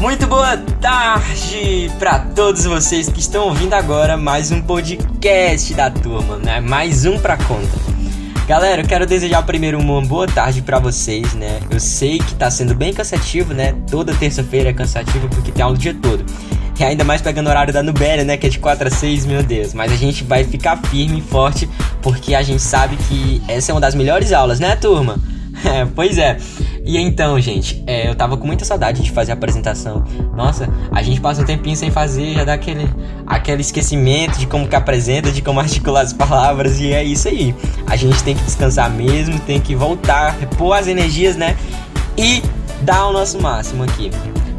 Muito boa tarde para todos vocês que estão ouvindo agora mais um podcast da turma, né? Mais um pra conta. Galera, eu quero desejar primeiro uma boa tarde para vocês, né? Eu sei que tá sendo bem cansativo, né? Toda terça-feira é cansativo porque tem aula o dia todo. E ainda mais pegando o horário da Nubéria, né? Que é de 4 a 6, meu Deus. Mas a gente vai ficar firme e forte porque a gente sabe que essa é uma das melhores aulas, né, turma? É, pois é. E então, gente, é, eu tava com muita saudade de fazer a apresentação. Nossa, a gente passa um tempinho sem fazer, já dá aquele, aquele esquecimento de como que apresenta, de como articular as palavras, e é isso aí. A gente tem que descansar mesmo, tem que voltar, repor as energias, né? E dar o nosso máximo aqui.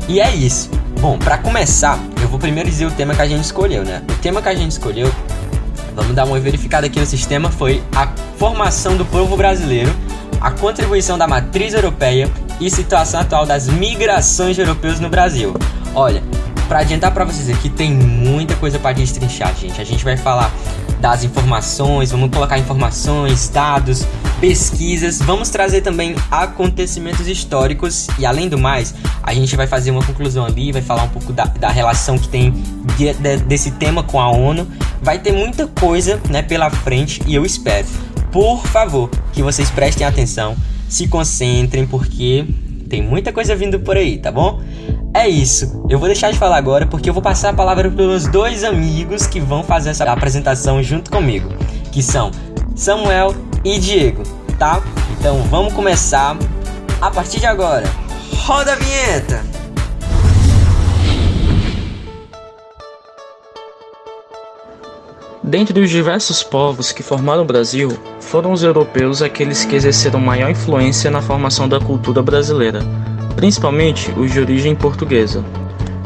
E é isso. Bom, para começar, eu vou primeiro dizer o tema que a gente escolheu, né? O tema que a gente escolheu, vamos dar uma verificada aqui no sistema, foi a formação do povo brasileiro a contribuição da matriz europeia e situação atual das migrações europeus no Brasil. Olha, para adiantar para vocês aqui, tem muita coisa para destrinchar, gente. A gente vai falar das informações, vamos colocar informações, dados, pesquisas, vamos trazer também acontecimentos históricos e além do mais, a gente vai fazer uma conclusão ali, vai falar um pouco da, da relação que tem de, de, desse tema com a ONU. Vai ter muita coisa né, pela frente e eu espero por favor, que vocês prestem atenção, se concentrem, porque tem muita coisa vindo por aí, tá bom? É isso. Eu vou deixar de falar agora porque eu vou passar a palavra para os dois amigos que vão fazer essa apresentação junto comigo, que são Samuel e Diego, tá? Então vamos começar a partir de agora. Roda a vinheta! Dentre os diversos povos que formaram o Brasil, foram os europeus aqueles que exerceram maior influência na formação da cultura brasileira, principalmente os de origem portuguesa.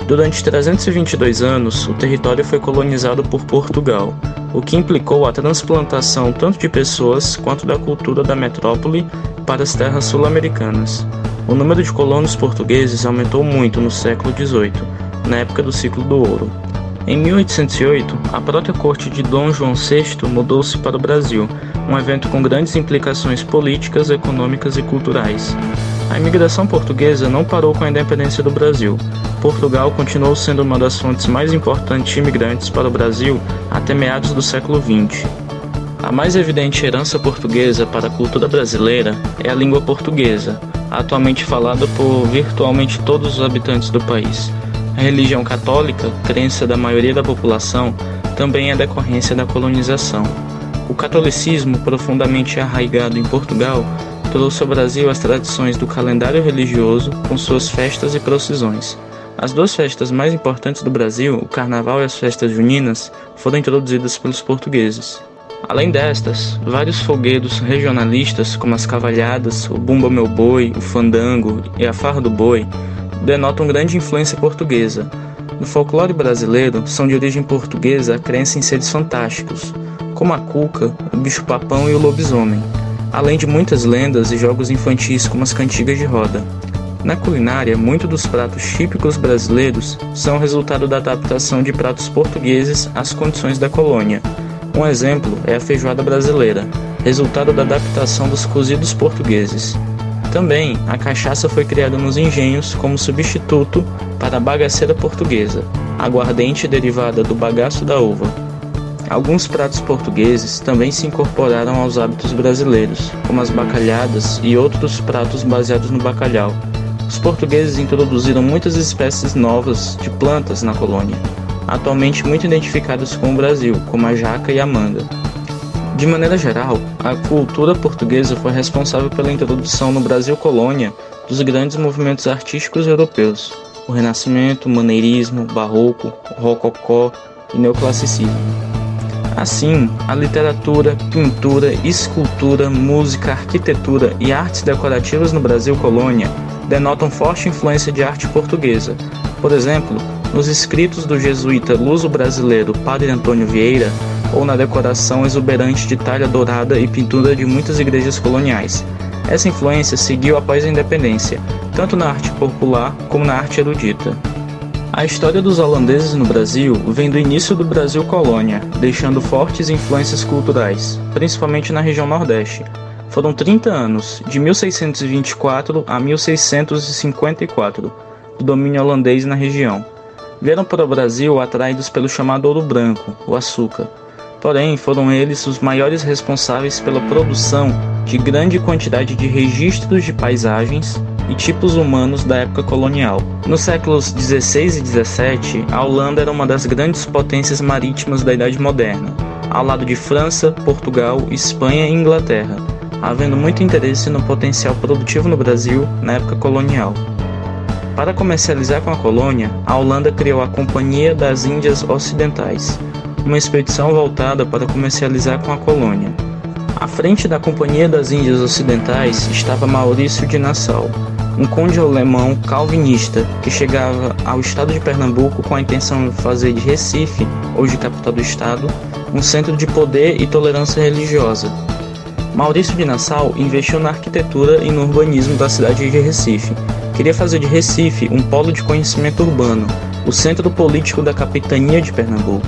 Durante 322 anos, o território foi colonizado por Portugal, o que implicou a transplantação tanto de pessoas quanto da cultura da metrópole para as terras sul-americanas. O número de colonos portugueses aumentou muito no século XVIII, na época do ciclo do ouro. Em 1808, a própria corte de Dom João VI mudou-se para o Brasil, um evento com grandes implicações políticas, econômicas e culturais. A imigração portuguesa não parou com a independência do Brasil. Portugal continuou sendo uma das fontes mais importantes de imigrantes para o Brasil até meados do século XX. A mais evidente herança portuguesa para a cultura brasileira é a língua portuguesa, atualmente falada por virtualmente todos os habitantes do país. A religião católica, crença da maioria da população, também é decorrência da colonização. O catolicismo, profundamente arraigado em Portugal, trouxe ao Brasil as tradições do calendário religioso com suas festas e procissões. As duas festas mais importantes do Brasil, o Carnaval e as festas juninas, foram introduzidas pelos portugueses. Além destas, vários fogueiros regionalistas, como as cavalhadas, o Bumba Meu Boi, o Fandango e a Farra do Boi, denotam grande influência portuguesa. No folclore brasileiro, são de origem portuguesa a crença em seres fantásticos, como a cuca, o bicho-papão e o lobisomem, além de muitas lendas e jogos infantis como as cantigas de roda. Na culinária, muitos dos pratos típicos brasileiros são resultado da adaptação de pratos portugueses às condições da colônia. Um exemplo é a feijoada brasileira, resultado da adaptação dos cozidos portugueses. Também, a cachaça foi criada nos engenhos como substituto para a bagaceira portuguesa, aguardente derivada do bagaço da uva. Alguns pratos portugueses também se incorporaram aos hábitos brasileiros, como as bacalhadas e outros pratos baseados no bacalhau. Os portugueses introduziram muitas espécies novas de plantas na colônia, atualmente muito identificadas com o Brasil, como a jaca e a manga. De maneira geral, a cultura portuguesa foi responsável pela introdução no Brasil colônia dos grandes movimentos artísticos europeus, o Renascimento, o Maneirismo, Barroco, o Rococó e Neoclassicismo. Assim, a literatura, pintura, escultura, música, arquitetura e artes decorativas no Brasil colônia denotam forte influência de arte portuguesa. Por exemplo, nos escritos do jesuíta luso-brasileiro Padre Antônio Vieira, ou na decoração exuberante de talha dourada e pintura de muitas igrejas coloniais. Essa influência seguiu após a independência, tanto na arte popular como na arte erudita. A história dos holandeses no Brasil vem do início do Brasil colônia, deixando fortes influências culturais, principalmente na região Nordeste. Foram 30 anos, de 1624 a 1654. do domínio holandês na região. Vieram para o Brasil atraídos pelo chamado ouro branco, o açúcar. Porém, foram eles os maiores responsáveis pela produção de grande quantidade de registros de paisagens e tipos humanos da época colonial. Nos séculos 16 e 17, a Holanda era uma das grandes potências marítimas da Idade Moderna, ao lado de França, Portugal, Espanha e Inglaterra, havendo muito interesse no potencial produtivo no Brasil na época colonial. Para comercializar com a colônia, a Holanda criou a Companhia das Índias Ocidentais, uma expedição voltada para comercializar com a colônia. À frente da Companhia das Índias Ocidentais estava Maurício de Nassau, um conde alemão calvinista que chegava ao estado de Pernambuco com a intenção de fazer de Recife, hoje capital do estado, um centro de poder e tolerância religiosa. Maurício de Nassau investiu na arquitetura e no urbanismo da cidade de Recife. Queria fazer de Recife um polo de conhecimento urbano, o centro político da capitania de Pernambuco.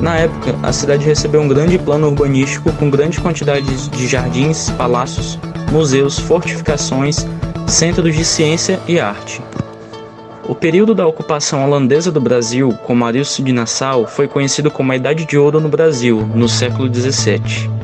Na época, a cidade recebeu um grande plano urbanístico com grandes quantidades de jardins, palácios, museus, fortificações, centros de ciência e arte. O período da ocupação holandesa do Brasil, com Maurício de Nassau, foi conhecido como a Idade de Ouro no Brasil, no século XVII.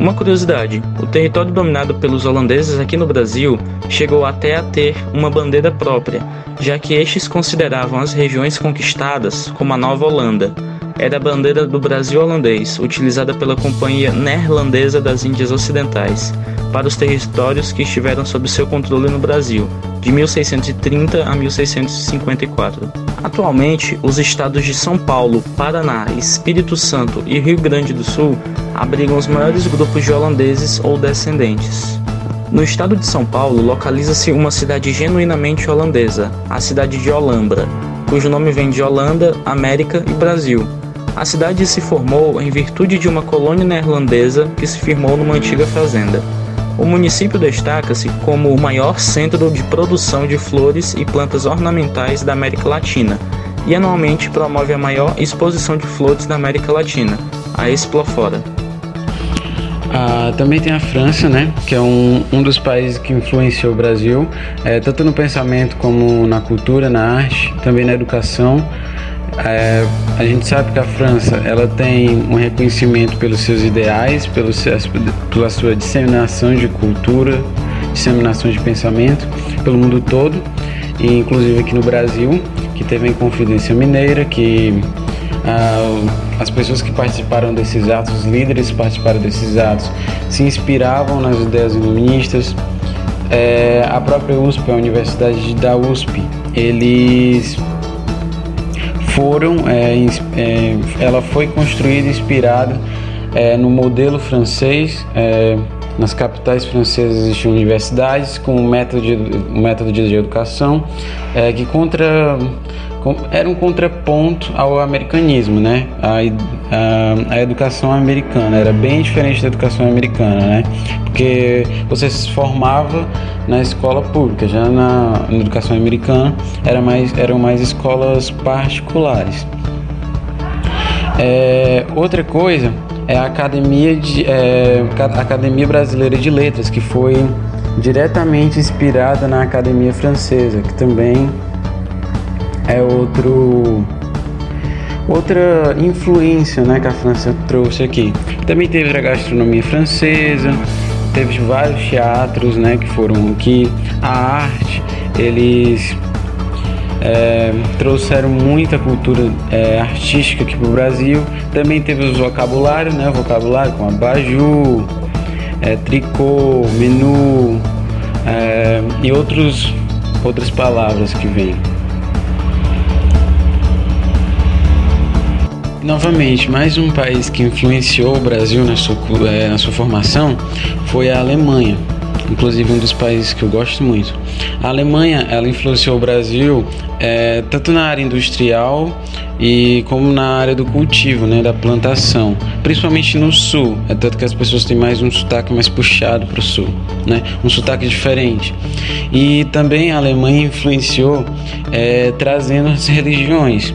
Uma curiosidade: o território dominado pelos holandeses aqui no Brasil chegou até a ter uma bandeira própria, já que estes consideravam as regiões conquistadas como a Nova Holanda. Era a bandeira do Brasil holandês, utilizada pela Companhia Neerlandesa das Índias Ocidentais, para os territórios que estiveram sob seu controle no Brasil, de 1630 a 1654. Atualmente, os estados de São Paulo, Paraná, Espírito Santo e Rio Grande do Sul abrigam os maiores grupos de holandeses ou descendentes. No estado de São Paulo localiza-se uma cidade genuinamente holandesa, a cidade de Olambra, cujo nome vem de Holanda, América e Brasil. A cidade se formou em virtude de uma colônia neerlandesa que se firmou numa antiga fazenda. O município destaca-se como o maior centro de produção de flores e plantas ornamentais da América Latina e anualmente promove a maior exposição de flores da América Latina, a Explofora. Ah, também tem a França, né, que é um, um dos países que influenciou o Brasil, é, tanto no pensamento como na cultura, na arte, também na educação. É, a gente sabe que a França ela tem um reconhecimento pelos seus ideais, pelo pela sua disseminação de cultura, disseminação de pensamento pelo mundo todo, e inclusive aqui no Brasil, que teve a Inconfidência Mineira, que ah, as pessoas que participaram desses atos, os líderes que participaram desses atos, se inspiravam nas ideias iluministas. É, a própria USP, a Universidade da USP, eles foram, é, é, ela foi construída inspirada é, no modelo francês. É, nas capitais francesas existiam universidades com um método de, um método de educação é, que contra era um contraponto ao americanismo, né? A, a, a, educação americana era bem diferente da educação americana, né? Porque você se formava na escola pública, já na, na educação americana era mais, eram mais escolas particulares. É, outra coisa é a Academia, de, é, Academia Brasileira de Letras, que foi diretamente inspirada na Academia Francesa, que também é outro outra influência né, que a França trouxe aqui. Também teve a gastronomia francesa, teve vários teatros né, que foram aqui, a arte, eles é, trouxeram muita cultura é, artística aqui para o Brasil. Também teve os vocabulários, né, vocabulário com abajur, é, tricô, menu é, e outros, outras palavras que vêm. Novamente, mais um país que influenciou o Brasil na sua, é, na sua formação foi a Alemanha, inclusive um dos países que eu gosto muito. A Alemanha ela influenciou o Brasil é, tanto na área industrial e como na área do cultivo, né, da plantação, principalmente no sul. É tanto que as pessoas têm mais um sotaque mais puxado para o sul, né, um sotaque diferente. E também a Alemanha influenciou é, trazendo as religiões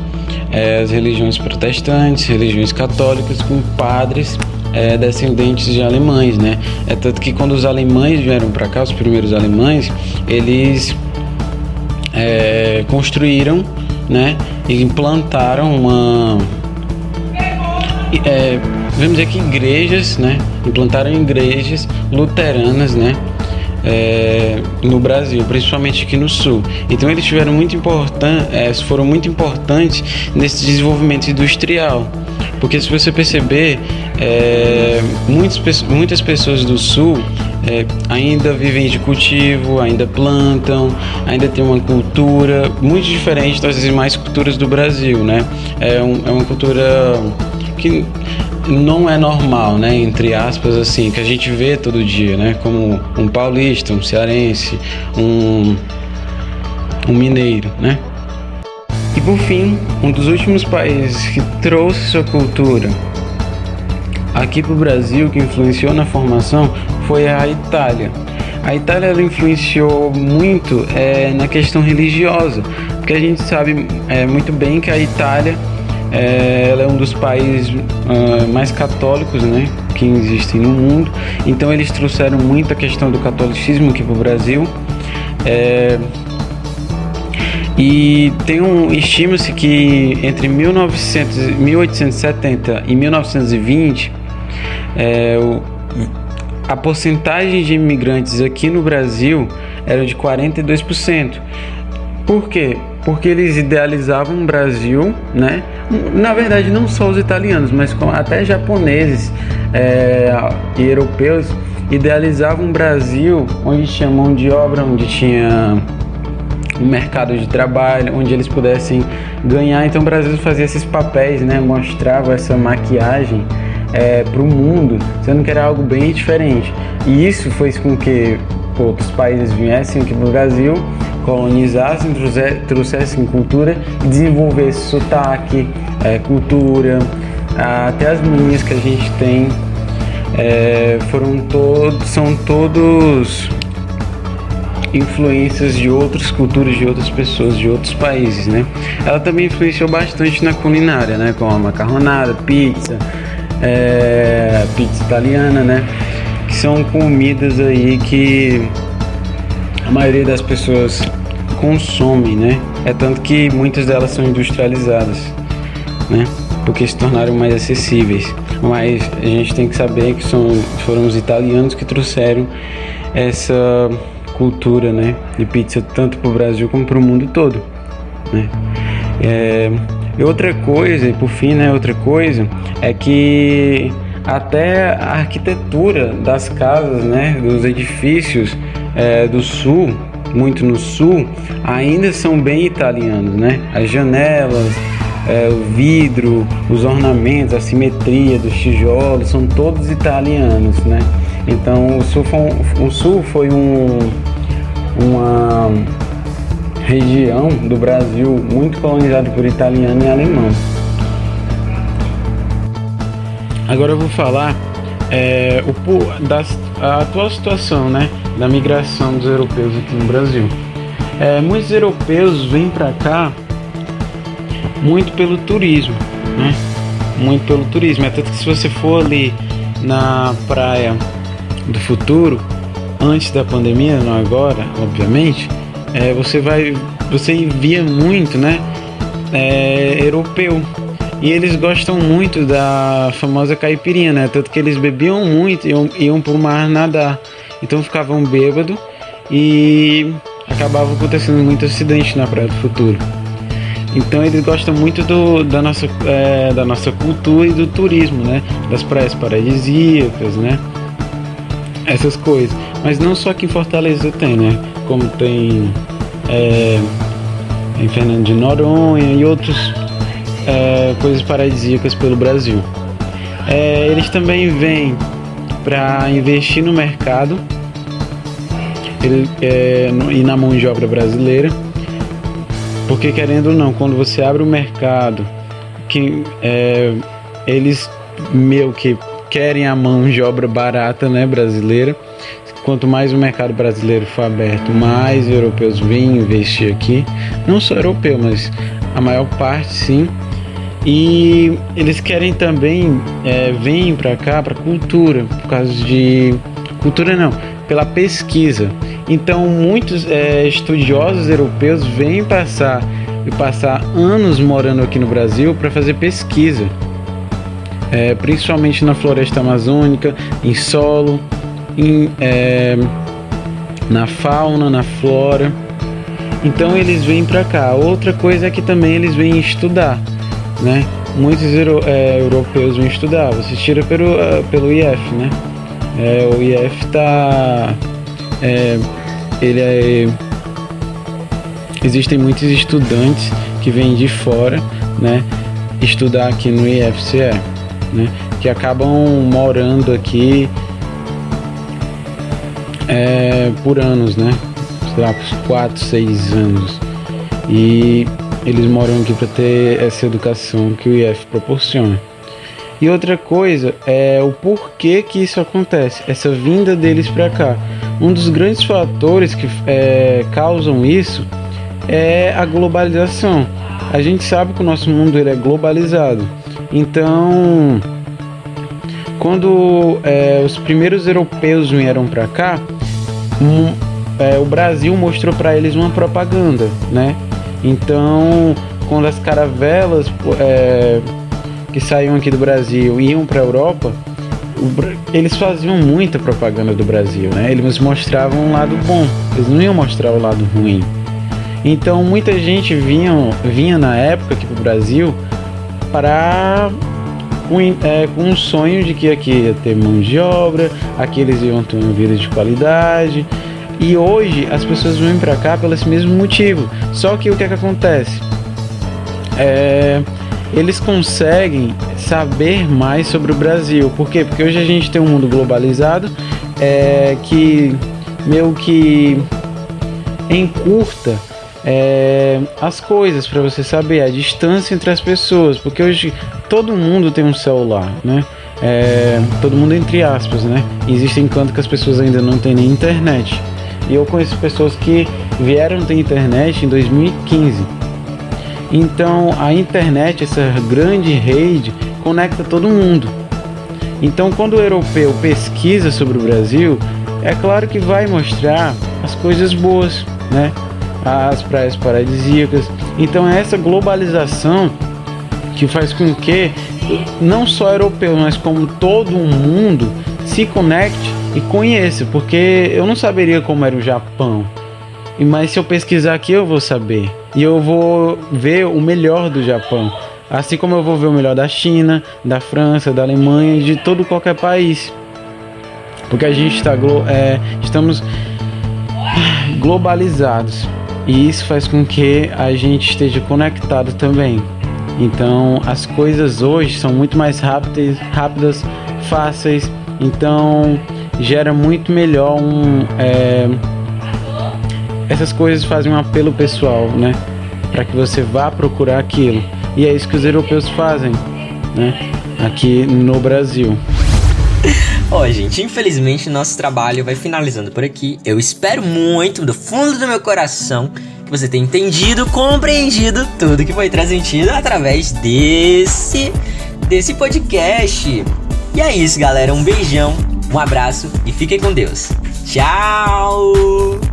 é, as religiões protestantes, religiões católicas, com padres é, descendentes de alemães, né? É tanto que quando os alemães vieram para cá, os primeiros alemães, eles é, construíram né, e implantaram uma. É, vamos dizer que igrejas, né? Implantaram igrejas luteranas, né? É, no Brasil, principalmente aqui no Sul. Então eles tiveram muito importante, é, foram muito importantes nesse desenvolvimento industrial, porque se você perceber, é, muitas, muitas pessoas do Sul é, ainda vivem de cultivo, ainda plantam, ainda tem uma cultura muito diferente das demais culturas do Brasil, né? É, um, é uma cultura que não é normal, né? Entre aspas, assim, que a gente vê todo dia, né? Como um paulista, um cearense, um, um mineiro, né? E por fim, um dos últimos países que trouxe sua cultura aqui para o Brasil, que influenciou na formação, foi a Itália. A Itália ela influenciou muito é, na questão religiosa, porque a gente sabe é, muito bem que a Itália é, ela é um dos países uh, mais católicos né, que existem no mundo. Então eles trouxeram muito a questão do catolicismo aqui para o Brasil. É, e tem um estima-se que entre 1900, 1870 e 1920 é, o, a porcentagem de imigrantes aqui no Brasil era de 42%. Por quê? Porque eles idealizavam o Brasil, né? Na verdade, não só os italianos, mas até japoneses é, e europeus idealizavam um Brasil onde tinha mão de obra, onde tinha um mercado de trabalho, onde eles pudessem ganhar. Então o Brasil fazia esses papéis, né? Mostrava essa maquiagem é, para o mundo, sendo que era algo bem diferente. E isso fez com que outros países viessem aqui para o Brasil, colonizassem, trouxessem cultura e desenvolvessem sotaque, é, cultura, até as manias que a gente tem é, foram todos, são todos influências de outras culturas, de outras pessoas, de outros países, né? Ela também influenciou bastante na culinária, né? Com a macarronada, pizza, é, pizza italiana, né? São comidas aí que a maioria das pessoas consome, né? É tanto que muitas delas são industrializadas, né? Porque se tornaram mais acessíveis. Mas a gente tem que saber que são, foram os italianos que trouxeram essa cultura, né? De pizza tanto para o Brasil como para o mundo todo, né? É, e outra coisa, e por fim, né, outra coisa, é que até a arquitetura das casas, né, dos edifícios é, do sul, muito no sul, ainda são bem italianos, né? As janelas, é, o vidro, os ornamentos, a simetria dos tijolos, são todos italianos, né? Então o sul foi um, o sul foi um, uma região do Brasil muito colonizada por italiano e alemão. Agora eu vou falar é, o, da a atual situação né, da migração dos europeus aqui no Brasil. É, muitos europeus vêm para cá muito pelo turismo, né? Muito pelo turismo. É tanto que se você for ali na praia do futuro, antes da pandemia, não agora, obviamente, é, você vai, você via muito, né, é, europeu. E eles gostam muito da famosa caipirinha, né? Tanto que eles bebiam muito e iam, iam pro mar nadar. Então ficavam bêbados e acabava acontecendo muito acidente na Praia do Futuro. Então eles gostam muito do, da, nossa, é, da nossa cultura e do turismo, né? Das praias paradisíacas, né? Essas coisas. Mas não só aqui em Fortaleza tem, né? Como tem é, em Fernando de Noronha e outras é, coisas paradisíacas pelo Brasil. É, eles também vêm para investir no mercado ele, é, no, e na mão de obra brasileira, porque querendo ou não, quando você abre o mercado, que é, eles meio que querem a mão de obra barata, né, brasileira Quanto mais o mercado brasileiro for aberto, mais europeus vêm investir aqui. Não só europeu, mas a maior parte sim. E eles querem também é, vêm para cá para cultura, por causa de cultura não, pela pesquisa. Então muitos é, estudiosos europeus vêm passar e passar anos morando aqui no Brasil para fazer pesquisa, é, principalmente na floresta amazônica, em solo, em, é, na fauna, na flora. Então eles vêm para cá. Outra coisa é que também eles vêm estudar, né? Muitos euro, é, europeus vêm estudar. Você tira pelo, uh, pelo IF, né? É, o IF tá, é, ele é existem muitos estudantes que vêm de fora, né, estudar aqui no IFCE, né, que acabam morando aqui é, por anos, né, sei lá, por 4, 6 anos. E eles moram aqui para ter essa educação que o IF proporciona. E outra coisa é o porquê que isso acontece, essa vinda deles para cá. Um dos grandes fatores que é, causam isso é a globalização. A gente sabe que o nosso mundo ele é globalizado. Então, quando é, os primeiros europeus vieram para cá, um, é, o Brasil mostrou para eles uma propaganda, né? Então, quando as caravelas é, que saíam aqui do Brasil iam para a Europa, eles faziam muita propaganda do Brasil, né? Eles mostravam um lado bom, eles não iam mostrar o lado ruim. Então muita gente vinha, vinha na época aqui pro Brasil para com, é, com um sonho de que aqui ia ter mão de obra, aqui eles iam ter uma vida de qualidade. E hoje as pessoas vêm para cá pelo esse mesmo motivo. Só que o que é que acontece? É, eles conseguem saber mais sobre o Brasil. Por quê? Porque hoje a gente tem um mundo globalizado é, que meio que encurta é, as coisas para você saber a distância entre as pessoas, porque hoje todo mundo tem um celular, né? É, todo mundo entre aspas, né? Existem cantos que as pessoas ainda não têm nem internet. E eu conheço pessoas que vieram ter internet em 2015. Então a internet, essa grande rede, conecta todo mundo. Então quando o europeu pesquisa sobre o Brasil, é claro que vai mostrar as coisas boas, né? as praias paradisíacas. Então é essa globalização que faz com que não só europeus, mas como todo mundo se conecte e conheça, porque eu não saberia como era o Japão. Mas se eu pesquisar aqui eu vou saber. E eu vou ver o melhor do Japão. Assim como eu vou ver o melhor da China, da França, da Alemanha, de todo qualquer país. Porque a gente está é, estamos globalizados. E isso faz com que a gente esteja conectado também. Então as coisas hoje são muito mais rápidas, rápidas fáceis. Então gera muito melhor um. É, essas coisas fazem um apelo pessoal, né? Para que você vá procurar aquilo. E é isso que os europeus fazem, né? Aqui no Brasil. Ó, oh, gente, infelizmente nosso trabalho vai finalizando por aqui. Eu espero muito, do fundo do meu coração, que você tenha entendido, compreendido tudo que foi transmitido através desse desse podcast. E é isso, galera. Um beijão, um abraço e fiquem com Deus. Tchau!